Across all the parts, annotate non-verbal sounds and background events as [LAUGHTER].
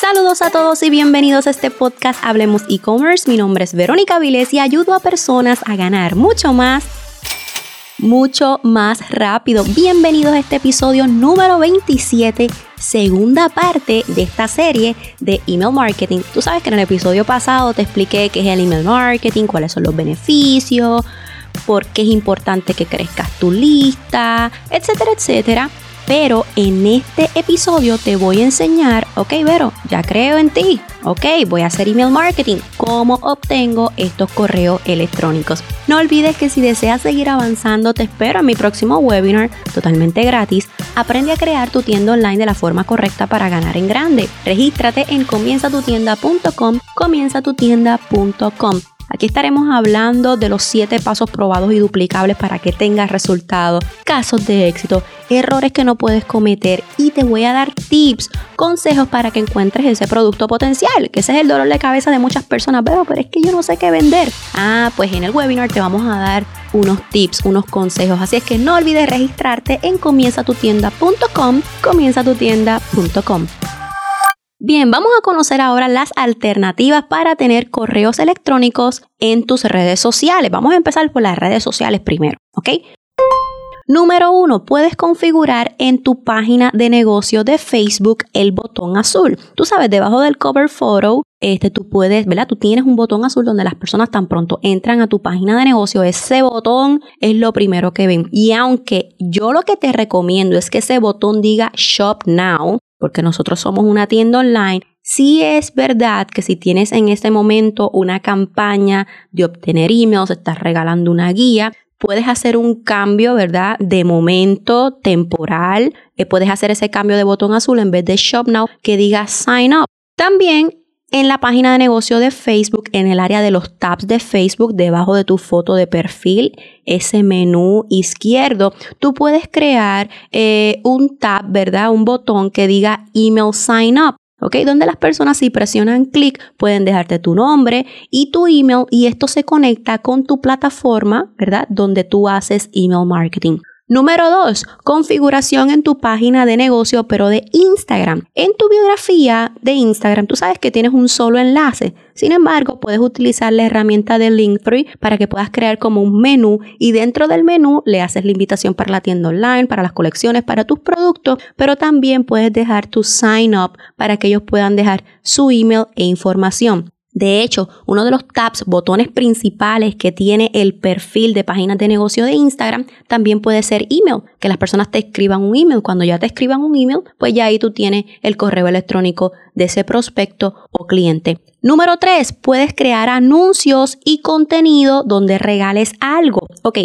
Saludos a todos y bienvenidos a este podcast Hablemos e-commerce. Mi nombre es Verónica Viles y ayudo a personas a ganar mucho más mucho más rápido. Bienvenidos a este episodio número 27, segunda parte de esta serie de email marketing. Tú sabes que en el episodio pasado te expliqué qué es el email marketing, cuáles son los beneficios, por qué es importante que crezcas tu lista, etcétera, etcétera. Pero en este episodio te voy a enseñar, ok Vero, ya creo en ti, ok, voy a hacer email marketing, cómo obtengo estos correos electrónicos. No olvides que si deseas seguir avanzando, te espero en mi próximo webinar totalmente gratis. Aprende a crear tu tienda online de la forma correcta para ganar en grande. Regístrate en comienzatutienda.com, comienzatutienda.com. Aquí estaremos hablando de los 7 pasos probados y duplicables para que tengas resultados, casos de éxito, errores que no puedes cometer y te voy a dar tips, consejos para que encuentres ese producto potencial, que ese es el dolor de cabeza de muchas personas, pero, pero es que yo no sé qué vender. Ah, pues en el webinar te vamos a dar unos tips, unos consejos, así es que no olvides registrarte en comienzatutienda.com, comienzatutienda.com. Bien, vamos a conocer ahora las alternativas para tener correos electrónicos en tus redes sociales. Vamos a empezar por las redes sociales primero, ¿ok? Número uno, puedes configurar en tu página de negocio de Facebook el botón azul. Tú sabes, debajo del cover photo, este, tú puedes, ¿verdad? Tú tienes un botón azul donde las personas tan pronto entran a tu página de negocio, ese botón es lo primero que ven. Y aunque yo lo que te recomiendo es que ese botón diga Shop Now, porque nosotros somos una tienda online, sí es verdad que si tienes en este momento una campaña de obtener emails, estás regalando una guía, puedes hacer un cambio, ¿verdad? De momento, temporal. Eh, puedes hacer ese cambio de botón azul en vez de Shop Now que diga Sign Up. También en la página de negocio de Facebook, en el área de los tabs de Facebook, debajo de tu foto de perfil, ese menú izquierdo, tú puedes crear eh, un tab, ¿verdad? Un botón que diga Email Sign Up. ¿ok? Donde las personas si presionan clic pueden dejarte tu nombre y tu email y esto se conecta con tu plataforma, ¿verdad? Donde tú haces email marketing. Número 2. Configuración en tu página de negocio, pero de Instagram. En tu biografía de Instagram, tú sabes que tienes un solo enlace. Sin embargo, puedes utilizar la herramienta de Linktree para que puedas crear como un menú y dentro del menú le haces la invitación para la tienda online, para las colecciones, para tus productos, pero también puedes dejar tu sign up para que ellos puedan dejar su email e información. De hecho, uno de los tabs, botones principales que tiene el perfil de páginas de negocio de Instagram, también puede ser email, que las personas te escriban un email. Cuando ya te escriban un email, pues ya ahí tú tienes el correo electrónico de ese prospecto o cliente. Número 3, puedes crear anuncios y contenido donde regales algo. Ok,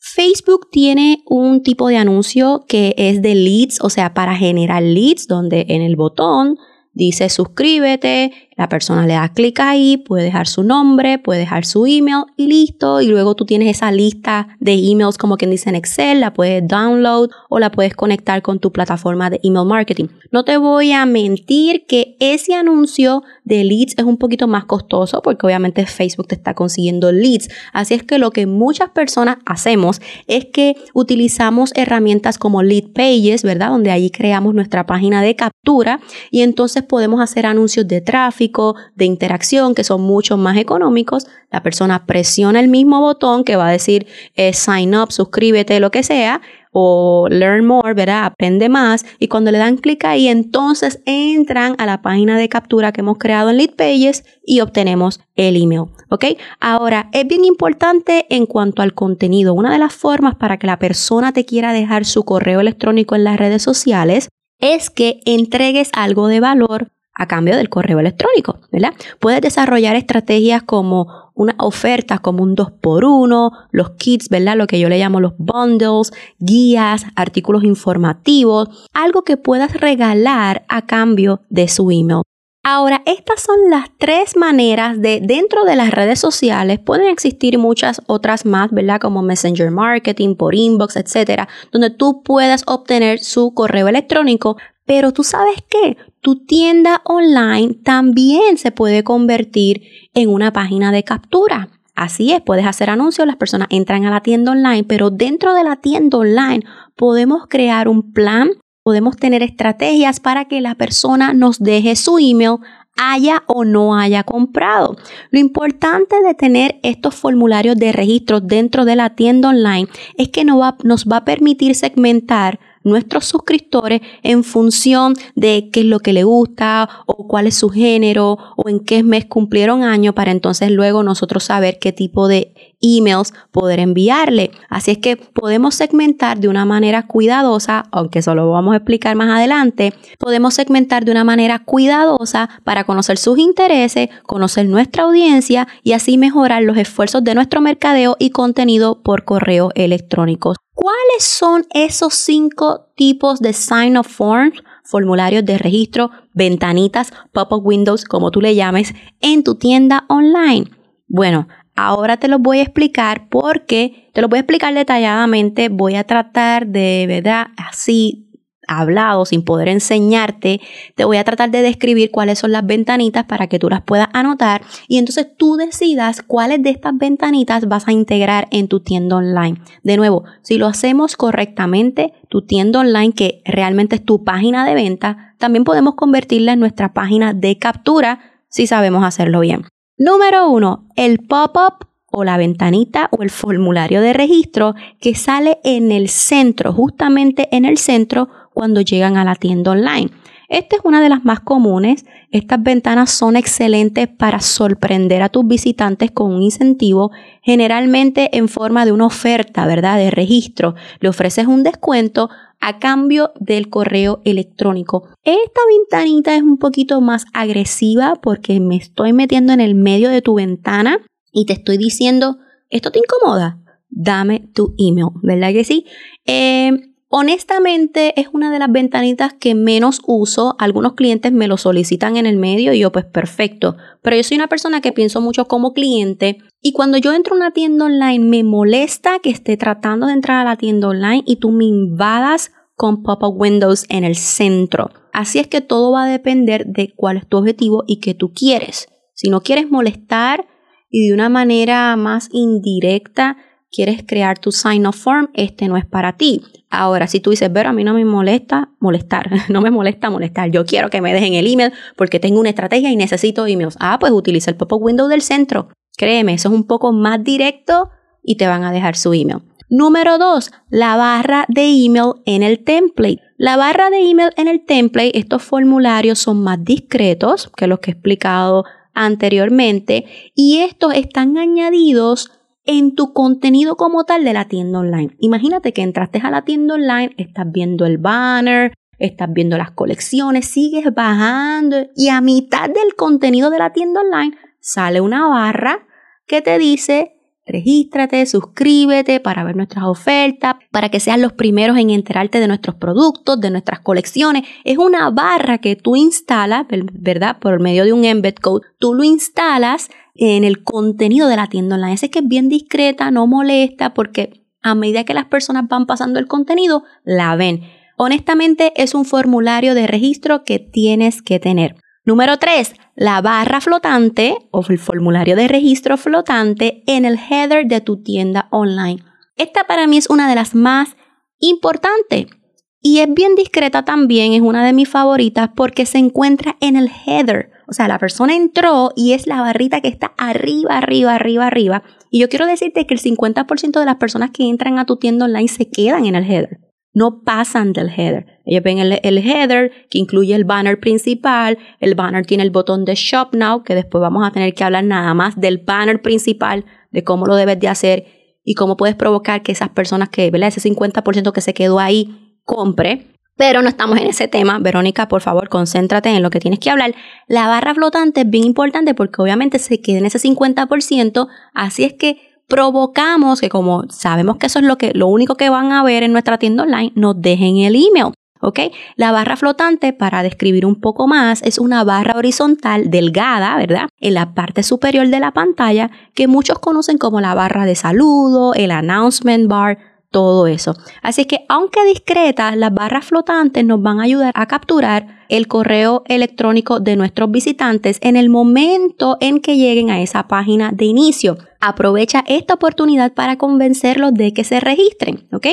Facebook tiene un tipo de anuncio que es de leads, o sea, para generar leads, donde en el botón dice suscríbete, la persona le da clic ahí, puede dejar su nombre, puede dejar su email y listo. Y luego tú tienes esa lista de emails como quien dice en Excel, la puedes download o la puedes conectar con tu plataforma de email marketing. No te voy a mentir que ese anuncio de leads es un poquito más costoso porque obviamente Facebook te está consiguiendo leads. Así es que lo que muchas personas hacemos es que utilizamos herramientas como Lead Pages, ¿verdad? Donde ahí creamos nuestra página de captura y entonces podemos hacer anuncios de tráfico de interacción que son mucho más económicos, la persona presiona el mismo botón que va a decir eh, sign up, suscríbete, lo que sea, o learn more, ¿verdad? Aprende más. Y cuando le dan clic ahí, entonces entran a la página de captura que hemos creado en Lead Pages y obtenemos el email. ¿Ok? Ahora, es bien importante en cuanto al contenido. Una de las formas para que la persona te quiera dejar su correo electrónico en las redes sociales es que entregues algo de valor a cambio del correo electrónico, ¿verdad? Puedes desarrollar estrategias como una oferta como un 2x1, los kits, ¿verdad? Lo que yo le llamo los bundles, guías, artículos informativos, algo que puedas regalar a cambio de su email. Ahora, estas son las tres maneras de dentro de las redes sociales, pueden existir muchas otras más, ¿verdad? Como Messenger Marketing, por inbox, etcétera, donde tú puedas obtener su correo electrónico, pero tú sabes qué, tu tienda online también se puede convertir en una página de captura. Así es, puedes hacer anuncios, las personas entran a la tienda online, pero dentro de la tienda online podemos crear un plan podemos tener estrategias para que la persona nos deje su email haya o no haya comprado. Lo importante de tener estos formularios de registro dentro de la tienda online es que nos va, nos va a permitir segmentar nuestros suscriptores en función de qué es lo que le gusta o cuál es su género o en qué mes cumplieron año para entonces luego nosotros saber qué tipo de emails poder enviarle. Así es que podemos segmentar de una manera cuidadosa, aunque eso lo vamos a explicar más adelante, podemos segmentar de una manera cuidadosa para conocer sus intereses, conocer nuestra audiencia y así mejorar los esfuerzos de nuestro mercadeo y contenido por correo electrónico. ¿Cuáles son esos cinco tipos de sign of forms? formularios de registro, ventanitas, pop-up windows, como tú le llames, en tu tienda online. Bueno, ahora te los voy a explicar porque te lo voy a explicar detalladamente. Voy a tratar de, ¿verdad? Así hablado, sin poder enseñarte, te voy a tratar de describir cuáles son las ventanitas para que tú las puedas anotar y entonces tú decidas cuáles de estas ventanitas vas a integrar en tu tienda online. De nuevo, si lo hacemos correctamente, tu tienda online, que realmente es tu página de venta, también podemos convertirla en nuestra página de captura si sabemos hacerlo bien. Número uno, el pop-up o la ventanita o el formulario de registro que sale en el centro, justamente en el centro cuando llegan a la tienda online. Esta es una de las más comunes. Estas ventanas son excelentes para sorprender a tus visitantes con un incentivo, generalmente en forma de una oferta, ¿verdad? De registro. Le ofreces un descuento a cambio del correo electrónico. Esta ventanita es un poquito más agresiva porque me estoy metiendo en el medio de tu ventana y te estoy diciendo, ¿esto te incomoda? Dame tu email, ¿verdad que sí? Eh, Honestamente es una de las ventanitas que menos uso. Algunos clientes me lo solicitan en el medio y yo pues perfecto. Pero yo soy una persona que pienso mucho como cliente y cuando yo entro a una tienda online me molesta que esté tratando de entrar a la tienda online y tú me invadas con pop-up windows en el centro. Así es que todo va a depender de cuál es tu objetivo y qué tú quieres. Si no quieres molestar y de una manera más indirecta quieres crear tu sign of form, este no es para ti. Ahora, si tú dices, pero a mí no me molesta molestar, [LAUGHS] no me molesta molestar, yo quiero que me dejen el email porque tengo una estrategia y necesito emails. Ah, pues utiliza el pop-up window del centro. Créeme, eso es un poco más directo y te van a dejar su email. Número dos, la barra de email en el template. La barra de email en el template, estos formularios son más discretos que los que he explicado anteriormente y estos están añadidos en tu contenido como tal de la tienda online. Imagínate que entraste a la tienda online, estás viendo el banner, estás viendo las colecciones, sigues bajando y a mitad del contenido de la tienda online sale una barra que te dice regístrate, suscríbete para ver nuestras ofertas, para que seas los primeros en enterarte de nuestros productos, de nuestras colecciones. Es una barra que tú instalas, ¿verdad? Por medio de un embed code. Tú lo instalas en el contenido de la tienda online. Ese que es bien discreta, no molesta, porque a medida que las personas van pasando el contenido, la ven. Honestamente, es un formulario de registro que tienes que tener. Número 3. La barra flotante o el formulario de registro flotante en el header de tu tienda online. Esta para mí es una de las más importantes y es bien discreta también, es una de mis favoritas porque se encuentra en el header. O sea, la persona entró y es la barrita que está arriba, arriba, arriba, arriba. Y yo quiero decirte que el 50% de las personas que entran a tu tienda online se quedan en el header. No pasan del header. Ellos ven el, header que incluye el banner principal. El banner tiene el botón de Shop Now, que después vamos a tener que hablar nada más del banner principal, de cómo lo debes de hacer y cómo puedes provocar que esas personas que, ¿verdad? Ese 50% que se quedó ahí compre. Pero no estamos en ese tema. Verónica, por favor, concéntrate en lo que tienes que hablar. La barra flotante es bien importante porque obviamente se queda en ese 50%. Así es que provocamos que como sabemos que eso es lo, que, lo único que van a ver en nuestra tienda online, nos dejen el email. ¿ok? La barra flotante, para describir un poco más, es una barra horizontal delgada, ¿verdad? En la parte superior de la pantalla que muchos conocen como la barra de saludo, el announcement bar, todo eso. Así que aunque discretas, las barras flotantes nos van a ayudar a capturar el correo electrónico de nuestros visitantes en el momento en que lleguen a esa página de inicio. Aprovecha esta oportunidad para convencerlos de que se registren, ¿ok?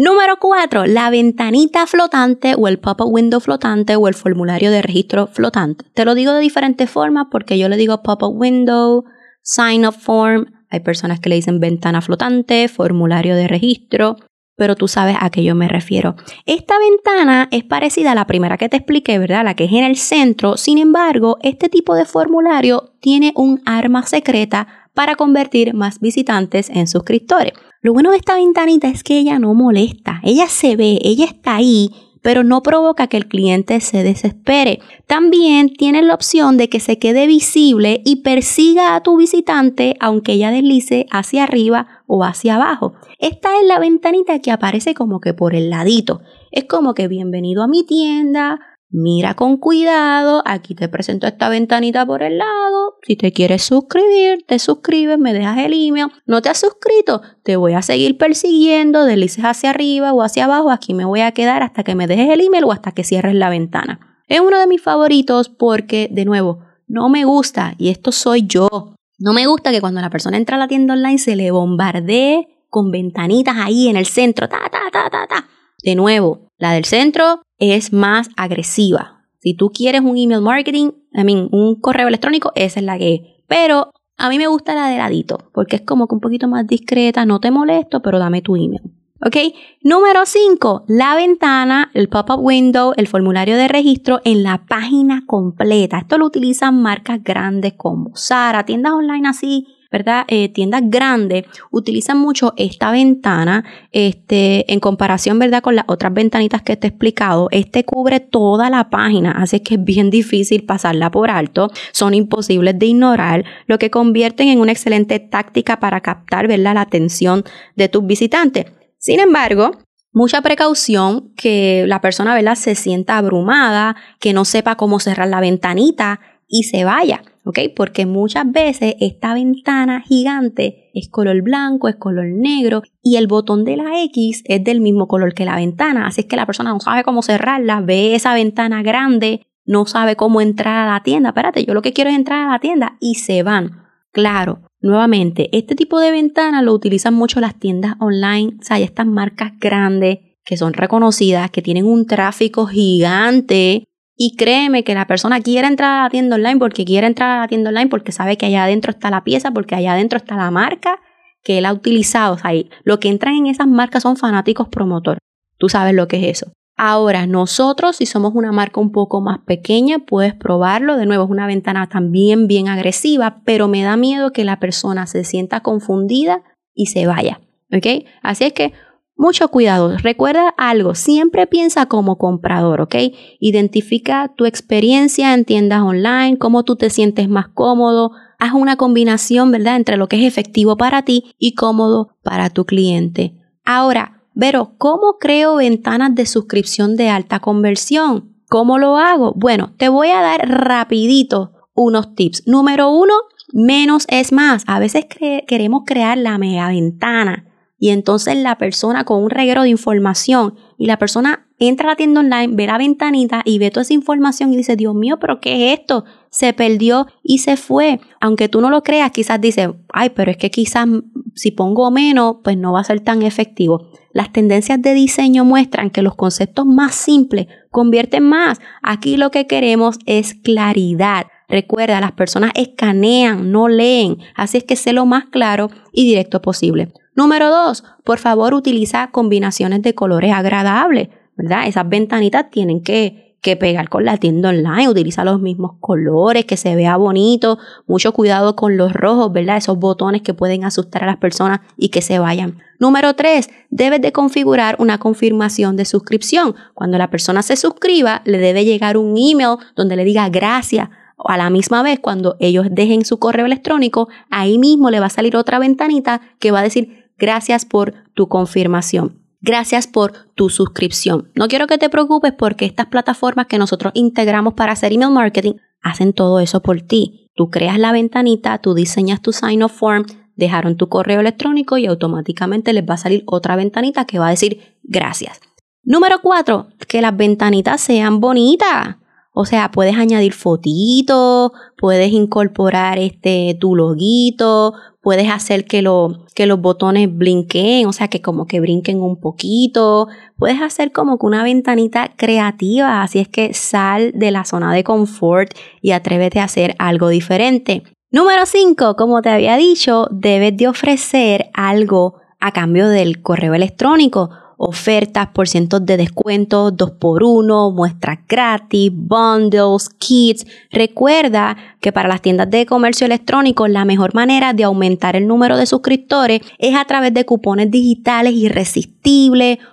Número 4, la ventanita flotante o el pop-up window flotante o el formulario de registro flotante. Te lo digo de diferentes formas porque yo le digo pop-up window, sign up form, hay personas que le dicen ventana flotante, formulario de registro, pero tú sabes a qué yo me refiero. Esta ventana es parecida a la primera que te expliqué, ¿verdad? La que es en el centro. Sin embargo, este tipo de formulario tiene un arma secreta para convertir más visitantes en suscriptores. Lo bueno de esta ventanita es que ella no molesta, ella se ve, ella está ahí, pero no provoca que el cliente se desespere. También tiene la opción de que se quede visible y persiga a tu visitante aunque ella deslice hacia arriba o hacia abajo. Esta es la ventanita que aparece como que por el ladito. Es como que bienvenido a mi tienda, Mira con cuidado, aquí te presento esta ventanita por el lado. Si te quieres suscribir, te suscribes, me dejas el email. No te has suscrito, te voy a seguir persiguiendo, deslices hacia arriba o hacia abajo. Aquí me voy a quedar hasta que me dejes el email o hasta que cierres la ventana. Es uno de mis favoritos porque, de nuevo, no me gusta, y esto soy yo, no me gusta que cuando la persona entra a la tienda online se le bombardee con ventanitas ahí en el centro, ta, ta, ta, ta, ta. De nuevo, la del centro es más agresiva. Si tú quieres un email marketing, I mean, un correo electrónico, esa es la que es. Pero a mí me gusta la de ladito, porque es como que un poquito más discreta, no te molesto, pero dame tu email. ¿Ok? Número 5, la ventana, el pop-up window, el formulario de registro en la página completa. Esto lo utilizan marcas grandes como Sara, tiendas online así ¿verdad? Eh, tiendas grandes utilizan mucho esta ventana, este, en comparación, ¿verdad? Con las otras ventanitas que te he explicado. Este cubre toda la página, así que es bien difícil pasarla por alto. Son imposibles de ignorar, lo que convierten en una excelente táctica para captar, ¿verdad? La atención de tus visitantes. Sin embargo, mucha precaución que la persona, ¿verdad? Se sienta abrumada, que no sepa cómo cerrar la ventanita y se vaya. ¿Ok? Porque muchas veces esta ventana gigante es color blanco, es color negro y el botón de la X es del mismo color que la ventana, así es que la persona no sabe cómo cerrarla, ve esa ventana grande, no sabe cómo entrar a la tienda, espérate, yo lo que quiero es entrar a la tienda y se van. Claro, nuevamente, este tipo de ventana lo utilizan mucho las tiendas online, o sea, hay estas marcas grandes que son reconocidas, que tienen un tráfico gigante y créeme que la persona quiere entrar a la tienda online porque quiere entrar a la tienda online porque sabe que allá adentro está la pieza, porque allá adentro está la marca que él ha utilizado. O sea, lo que entran en esas marcas son fanáticos promotores. Tú sabes lo que es eso. Ahora, nosotros, si somos una marca un poco más pequeña, puedes probarlo. De nuevo, es una ventana también bien agresiva, pero me da miedo que la persona se sienta confundida y se vaya. ¿Ok? Así es que mucho cuidado. Recuerda algo, siempre piensa como comprador, ¿ok? Identifica tu experiencia en tiendas online, cómo tú te sientes más cómodo. Haz una combinación, ¿verdad?, entre lo que es efectivo para ti y cómodo para tu cliente. Ahora, Vero, ¿cómo creo ventanas de suscripción de alta conversión? ¿Cómo lo hago? Bueno, te voy a dar rapidito unos tips. Número uno, menos es más. A veces queremos crear la mega ventana y entonces la persona con un reguero de información y la persona entra a la tienda online, ve la ventanita y ve toda esa información y dice, Dios mío, pero ¿qué es esto? Se perdió y se fue. Aunque tú no lo creas, quizás dice, ay, pero es que quizás si pongo menos, pues no va a ser tan efectivo. Las tendencias de diseño muestran que los conceptos más simples convierten más. Aquí lo que queremos es claridad. Recuerda, las personas escanean, no leen, así es que sé lo más claro y directo posible. Número dos, por favor utiliza combinaciones de colores agradables, ¿verdad? Esas ventanitas tienen que, que pegar con la tienda online, utiliza los mismos colores, que se vea bonito, mucho cuidado con los rojos, ¿verdad? Esos botones que pueden asustar a las personas y que se vayan. Número tres, debes de configurar una confirmación de suscripción. Cuando la persona se suscriba, le debe llegar un email donde le diga gracias a la misma vez cuando ellos dejen su correo electrónico, ahí mismo le va a salir otra ventanita que va a decir Gracias por tu confirmación. Gracias por tu suscripción. No quiero que te preocupes porque estas plataformas que nosotros integramos para hacer email marketing hacen todo eso por ti. Tú creas la ventanita, tú diseñas tu sign off form, dejaron tu correo electrónico y automáticamente les va a salir otra ventanita que va a decir gracias. Número 4, que las ventanitas sean bonitas. O sea, puedes añadir fotitos, puedes incorporar este tu loguito, puedes hacer que, lo, que los botones blinquen, o sea, que como que brinquen un poquito. Puedes hacer como que una ventanita creativa, así es que sal de la zona de confort y atrévete a hacer algo diferente. Número 5, como te había dicho, debes de ofrecer algo a cambio del correo electrónico ofertas, por cientos de descuento, 2x1, muestras gratis, bundles, kits. Recuerda que para las tiendas de comercio electrónico la mejor manera de aumentar el número de suscriptores es a través de cupones digitales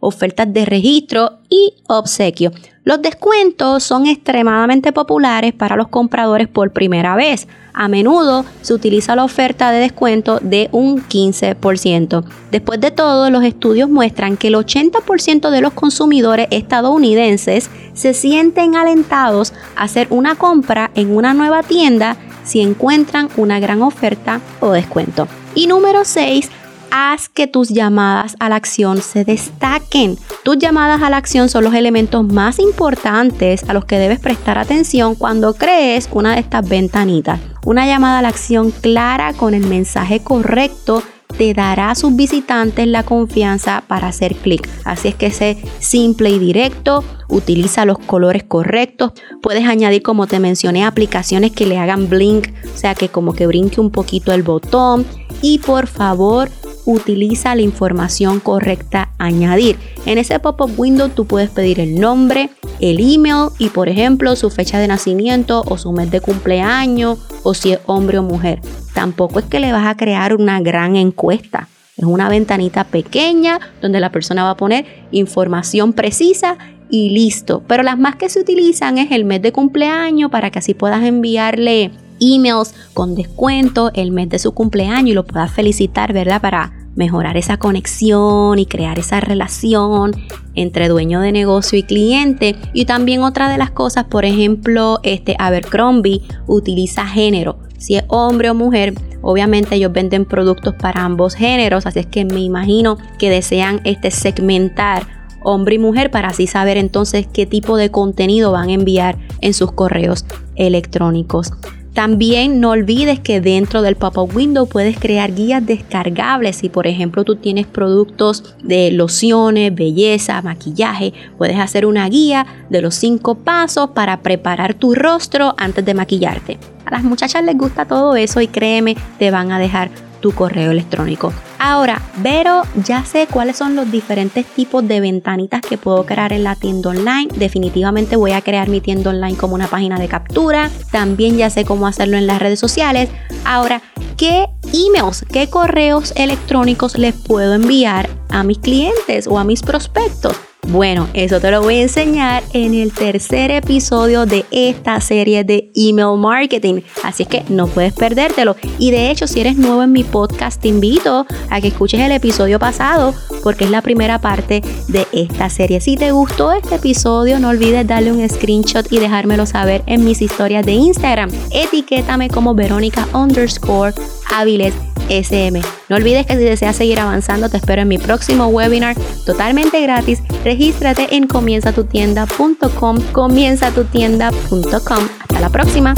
ofertas de registro y obsequio. Los descuentos son extremadamente populares para los compradores por primera vez. A menudo se utiliza la oferta de descuento de un 15%. Después de todo, los estudios muestran que el 80% de los consumidores estadounidenses se sienten alentados a hacer una compra en una nueva tienda si encuentran una gran oferta o descuento. Y número 6, haz que tus llamadas a la acción se destaquen. Tus llamadas a la acción son los elementos más importantes a los que debes prestar atención cuando crees una de estas ventanitas. Una llamada a la acción clara con el mensaje correcto te dará a sus visitantes la confianza para hacer clic. Así es que sé simple y directo, utiliza los colores correctos, puedes añadir como te mencioné aplicaciones que le hagan blink, o sea que como que brinque un poquito el botón y por favor utiliza la información correcta añadir. En ese pop-up window tú puedes pedir el nombre, el email y por ejemplo su fecha de nacimiento o su mes de cumpleaños o si es hombre o mujer. Tampoco es que le vas a crear una gran encuesta. Es una ventanita pequeña donde la persona va a poner información precisa y listo. Pero las más que se utilizan es el mes de cumpleaños para que así puedas enviarle emails con descuento el mes de su cumpleaños y lo puedas felicitar, ¿verdad? Para mejorar esa conexión y crear esa relación entre dueño de negocio y cliente. Y también otra de las cosas, por ejemplo, este Abercrombie utiliza género. Si es hombre o mujer, obviamente ellos venden productos para ambos géneros, así es que me imagino que desean este segmentar hombre y mujer para así saber entonces qué tipo de contenido van a enviar en sus correos electrónicos. También no olvides que dentro del pop-up window puedes crear guías descargables. Si por ejemplo tú tienes productos de lociones, belleza, maquillaje, puedes hacer una guía de los cinco pasos para preparar tu rostro antes de maquillarte. A las muchachas les gusta todo eso y créeme, te van a dejar tu correo electrónico. Ahora, pero ya sé cuáles son los diferentes tipos de ventanitas que puedo crear en la tienda online. Definitivamente voy a crear mi tienda online como una página de captura. También ya sé cómo hacerlo en las redes sociales. Ahora, ¿qué emails, qué correos electrónicos les puedo enviar a mis clientes o a mis prospectos? Bueno, eso te lo voy a enseñar en el tercer episodio de esta serie de email marketing. Así es que no puedes perdértelo. Y de hecho, si eres nuevo en mi podcast, te invito a que escuches el episodio pasado porque es la primera parte de esta serie. Si te gustó este episodio, no olvides darle un screenshot y dejármelo saber en mis historias de Instagram. Etiquétame como Verónica underscore Aviles No olvides que si deseas seguir avanzando, te espero en mi próximo webinar totalmente gratis. Regístrate en comienzatutienda.com, comienzatutienda.com. Hasta la próxima.